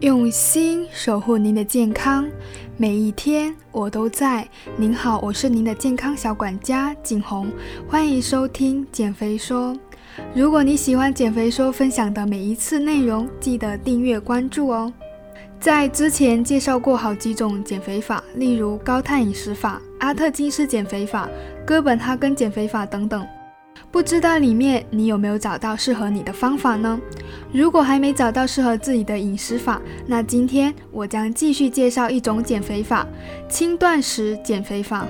用心守护您的健康，每一天我都在。您好，我是您的健康小管家景红，欢迎收听减肥说。如果你喜欢减肥说分享的每一次内容，记得订阅关注哦。在之前介绍过好几种减肥法，例如高碳饮食法、阿特金斯减肥法、哥本哈根减肥法等等。不知道里面你有没有找到适合你的方法呢？如果还没找到适合自己的饮食法，那今天我将继续介绍一种减肥法——轻断食减肥法。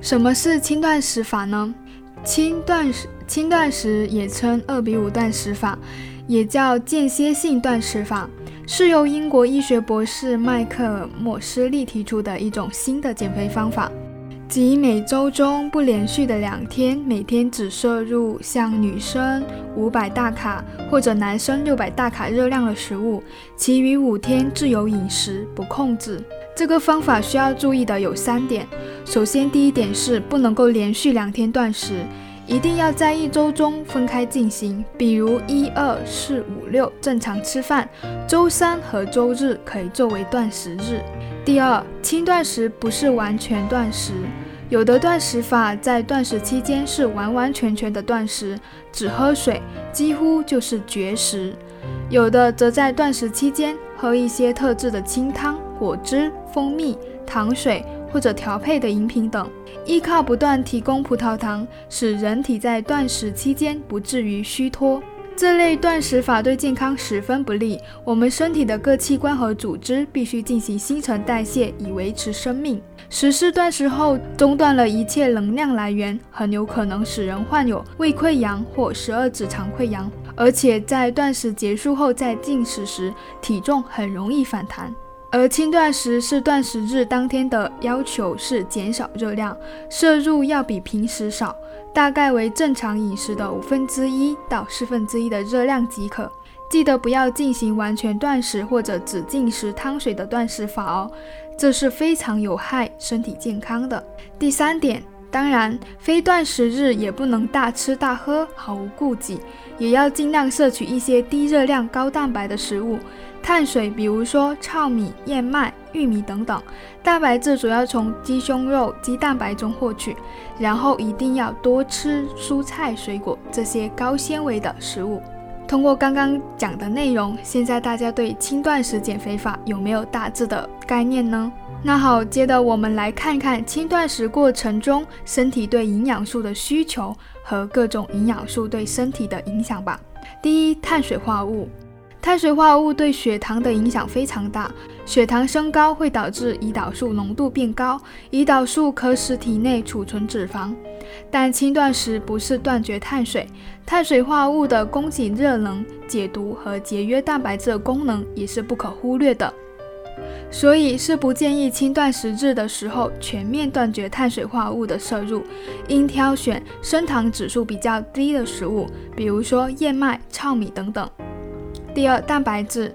什么是轻断食法呢？轻断食，轻断食也称二比五断食法，也叫间歇性断食法，是由英国医学博士迈克尔·莫斯利提出的一种新的减肥方法。即每周中不连续的两天，每天只摄入像女生五百大卡或者男生六百大卡热量的食物，其余五天自由饮食，不控制。这个方法需要注意的有三点：首先，第一点是不能够连续两天断食，一定要在一周中分开进行，比如一二四五六正常吃饭，周三和周日可以作为断食日。第二，轻断食不是完全断食，有的断食法在断食期间是完完全全的断食，只喝水，几乎就是绝食；有的则在断食期间喝一些特制的清汤、果汁、蜂蜜、糖水或者调配的饮品等，依靠不断提供葡萄糖，使人体在断食期间不至于虚脱。这类断食法对健康十分不利，我们身体的各器官和组织必须进行新陈代谢以维持生命。实施断食后，中断了一切能量来源，很有可能使人患有胃溃疡或十二指肠溃疡，而且在断食结束后再进食时，体重很容易反弹。而轻断食是断食日当天的要求是减少热量，摄入要比平时少。大概为正常饮食的五分之一到四分之一的热量即可。记得不要进行完全断食或者只进食汤水的断食法哦，这是非常有害身体健康的。第三点，当然非断食日也不能大吃大喝，毫无顾忌，也要尽量摄取一些低热量、高蛋白的食物。碳水，比如说糙米、燕麦、玉米等等；蛋白质主要从鸡胸肉、鸡蛋白中获取。然后一定要多吃蔬菜、水果这些高纤维的食物。通过刚刚讲的内容，现在大家对轻断食减肥法有没有大致的概念呢？那好，接着我们来看看轻断食过程中身体对营养素的需求和各种营养素对身体的影响吧。第一，碳水化合物。碳水化合物对血糖的影响非常大，血糖升高会导致胰岛素浓度变高，胰岛素可使体内储存脂肪。但轻断食不是断绝碳水，碳水化合物的供给热能、解毒和节约蛋白质的功能也是不可忽略的。所以是不建议轻断食日的时候全面断绝碳水化合物的摄入，应挑选升糖指数比较低的食物，比如说燕麦、糙米等等。第二，蛋白质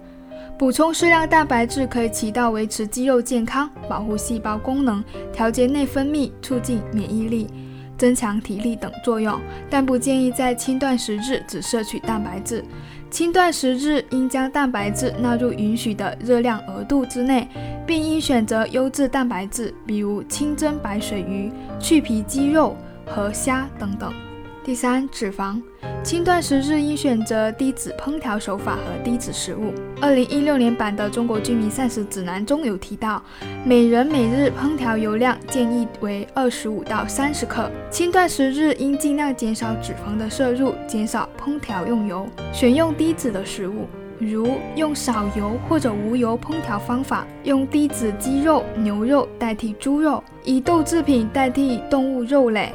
补充适量蛋白质可以起到维持肌肉健康、保护细胞功能、调节内分泌、促进免疫力、增强体力等作用，但不建议在轻断食日只摄取蛋白质。轻断食日应将蛋白质纳入允许的热量额度之内，并应选择优质蛋白质，比如清蒸白水鱼、去皮鸡肉和虾等等。第三，脂肪。轻断食日应选择低脂烹调手法和低脂食物。二零一六年版的《中国居民膳食指南》中有提到，每人每日烹调油量建议为二十五到三十克。轻断食日应尽量减少脂肪的摄入，减少烹调用油，选用低脂的食物，如用少油或者无油烹调方法，用低脂鸡肉、牛肉代替猪肉，以豆制品代替动物肉类。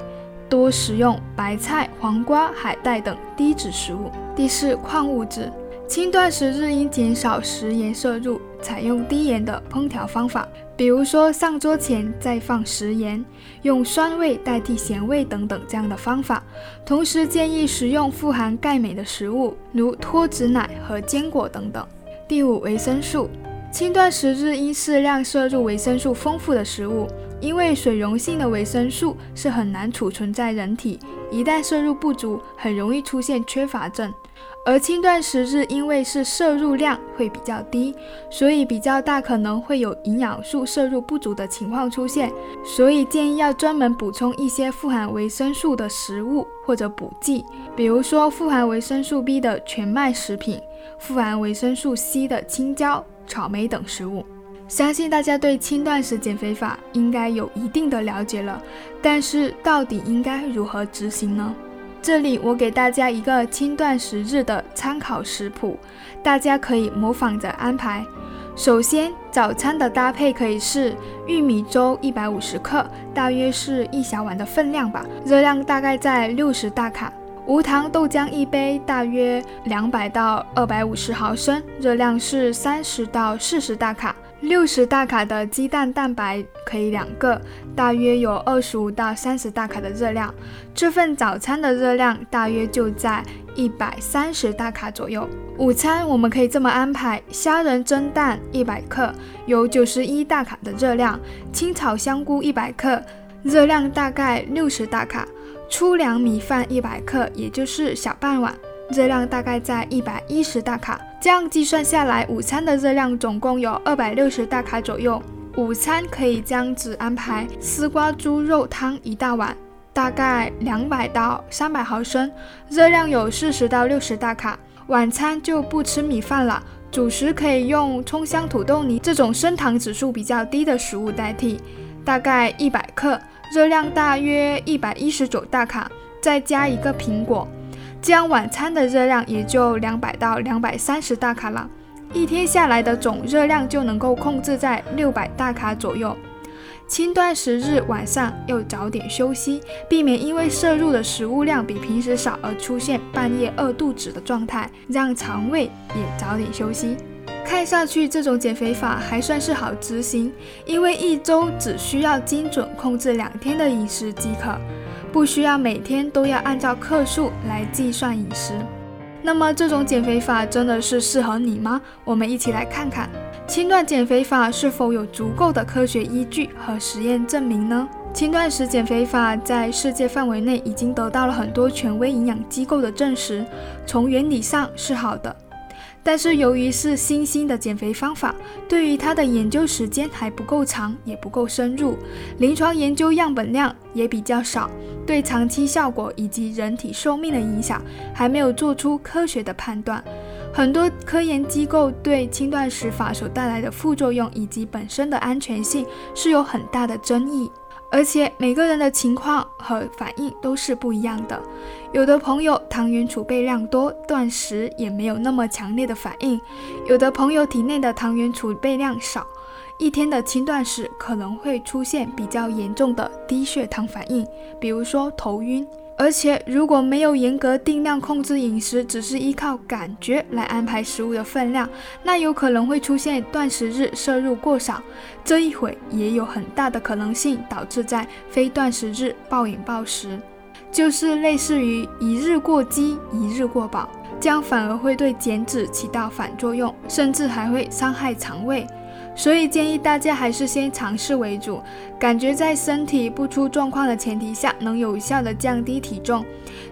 多食用白菜、黄瓜、海带等低脂食物。第四，矿物质。轻断食日应减少食盐摄入，采用低盐的烹调方法，比如说上桌前再放食盐，用酸味代替咸味等等这样的方法。同时建议食用富含钙镁的食物，如脱脂奶和坚果等等。第五，维生素。轻断食日应适量摄入维生素丰富的食物。因为水溶性的维生素是很难储存在人体，一旦摄入不足，很容易出现缺乏症。而轻断食日因为是摄入量会比较低，所以比较大可能会有营养素摄入不足的情况出现，所以建议要专门补充一些富含维生素的食物或者补剂，比如说富含维生素 B 的全麦食品，富含维生素 C 的青椒、草莓等食物。相信大家对轻断食减肥法应该有一定的了解了，但是到底应该如何执行呢？这里我给大家一个轻断食日的参考食谱，大家可以模仿着安排。首先，早餐的搭配可以是玉米粥一百五十克，大约是一小碗的分量吧，热量大概在六十大卡；无糖豆浆一杯，大约两百到二百五十毫升，热量是三十到四十大卡。六十大卡的鸡蛋蛋白可以两个，大约有二十五到三十大卡的热量。这份早餐的热量大约就在一百三十大卡左右。午餐我们可以这么安排：虾仁蒸蛋一百克，有九十一大卡的热量；清炒香菇一百克，热量大概六十大卡；粗粮米饭一百克，也就是小半碗。热量大概在一百一十大卡，这样计算下来，午餐的热量总共有二百六十大卡左右。午餐可以这样子安排：丝瓜猪肉汤一大碗，大概两百到三百毫升，热量有四十到六十大卡。晚餐就不吃米饭了，主食可以用葱香土豆泥这种升糖指数比较低的食物代替，大概一百克，热量大约一百一十九大卡，再加一个苹果。这样晚餐的热量也就两百到两百三十大卡了，一天下来的总热量就能够控制在六百大卡左右。轻断食日晚上要早点休息，避免因为摄入的食物量比平时少而出现半夜饿肚子的状态，让肠胃也早点休息。看上去这种减肥法还算是好执行，因为一周只需要精准控制两天的饮食即可。不需要每天都要按照克数来计算饮食，那么这种减肥法真的是适合你吗？我们一起来看看轻断减肥法是否有足够的科学依据和实验证明呢？轻断食减肥法在世界范围内已经得到了很多权威营养机构的证实，从原理上是好的。但是由于是新兴的减肥方法，对于它的研究时间还不够长，也不够深入，临床研究样本量也比较少，对长期效果以及人体寿命的影响还没有做出科学的判断。很多科研机构对轻断食法所带来的副作用以及本身的安全性是有很大的争议。而且每个人的情况和反应都是不一样的，有的朋友糖原储备量多，断食也没有那么强烈的反应；有的朋友体内的糖原储备量少，一天的轻断食可能会出现比较严重的低血糖反应，比如说头晕。而且，如果没有严格定量控制饮食，只是依靠感觉来安排食物的分量，那有可能会出现断食日摄入过少。这一会也有很大的可能性导致在非断食日暴饮暴食，就是类似于一日过饥，一日过饱，这样反而会对减脂起到反作用，甚至还会伤害肠胃。所以建议大家还是先尝试为主，感觉在身体不出状况的前提下，能有效的降低体重，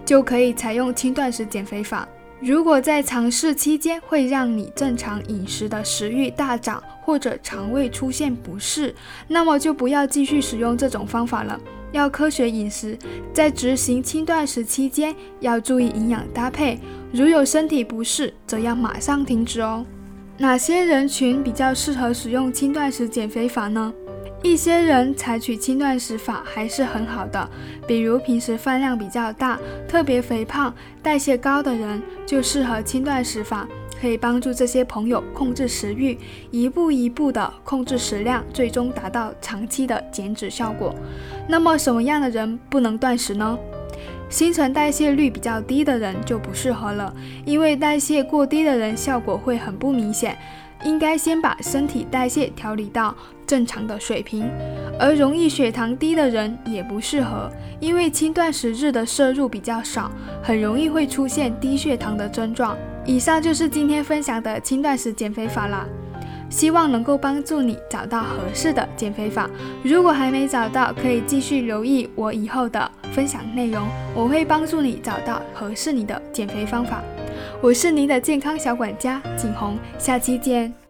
就可以采用轻断食减肥法。如果在尝试期间会让你正常饮食的食欲大涨，或者肠胃出现不适，那么就不要继续使用这种方法了。要科学饮食，在执行轻断食期间要注意营养搭配，如有身体不适，则要马上停止哦。哪些人群比较适合使用轻断食减肥法呢？一些人采取轻断食法还是很好的，比如平时饭量比较大、特别肥胖、代谢高的人就适合轻断食法，可以帮助这些朋友控制食欲，一步一步的控制食量，最终达到长期的减脂效果。那么什么样的人不能断食呢？新陈代谢率比较低的人就不适合了，因为代谢过低的人效果会很不明显。应该先把身体代谢调理到正常的水平。而容易血糖低的人也不适合，因为轻断食日的摄入比较少，很容易会出现低血糖的症状。以上就是今天分享的轻断食减肥法啦。希望能够帮助你找到合适的减肥法。如果还没找到，可以继续留意我以后的分享内容，我会帮助你找到合适你的减肥方法。我是您的健康小管家景红，下期见。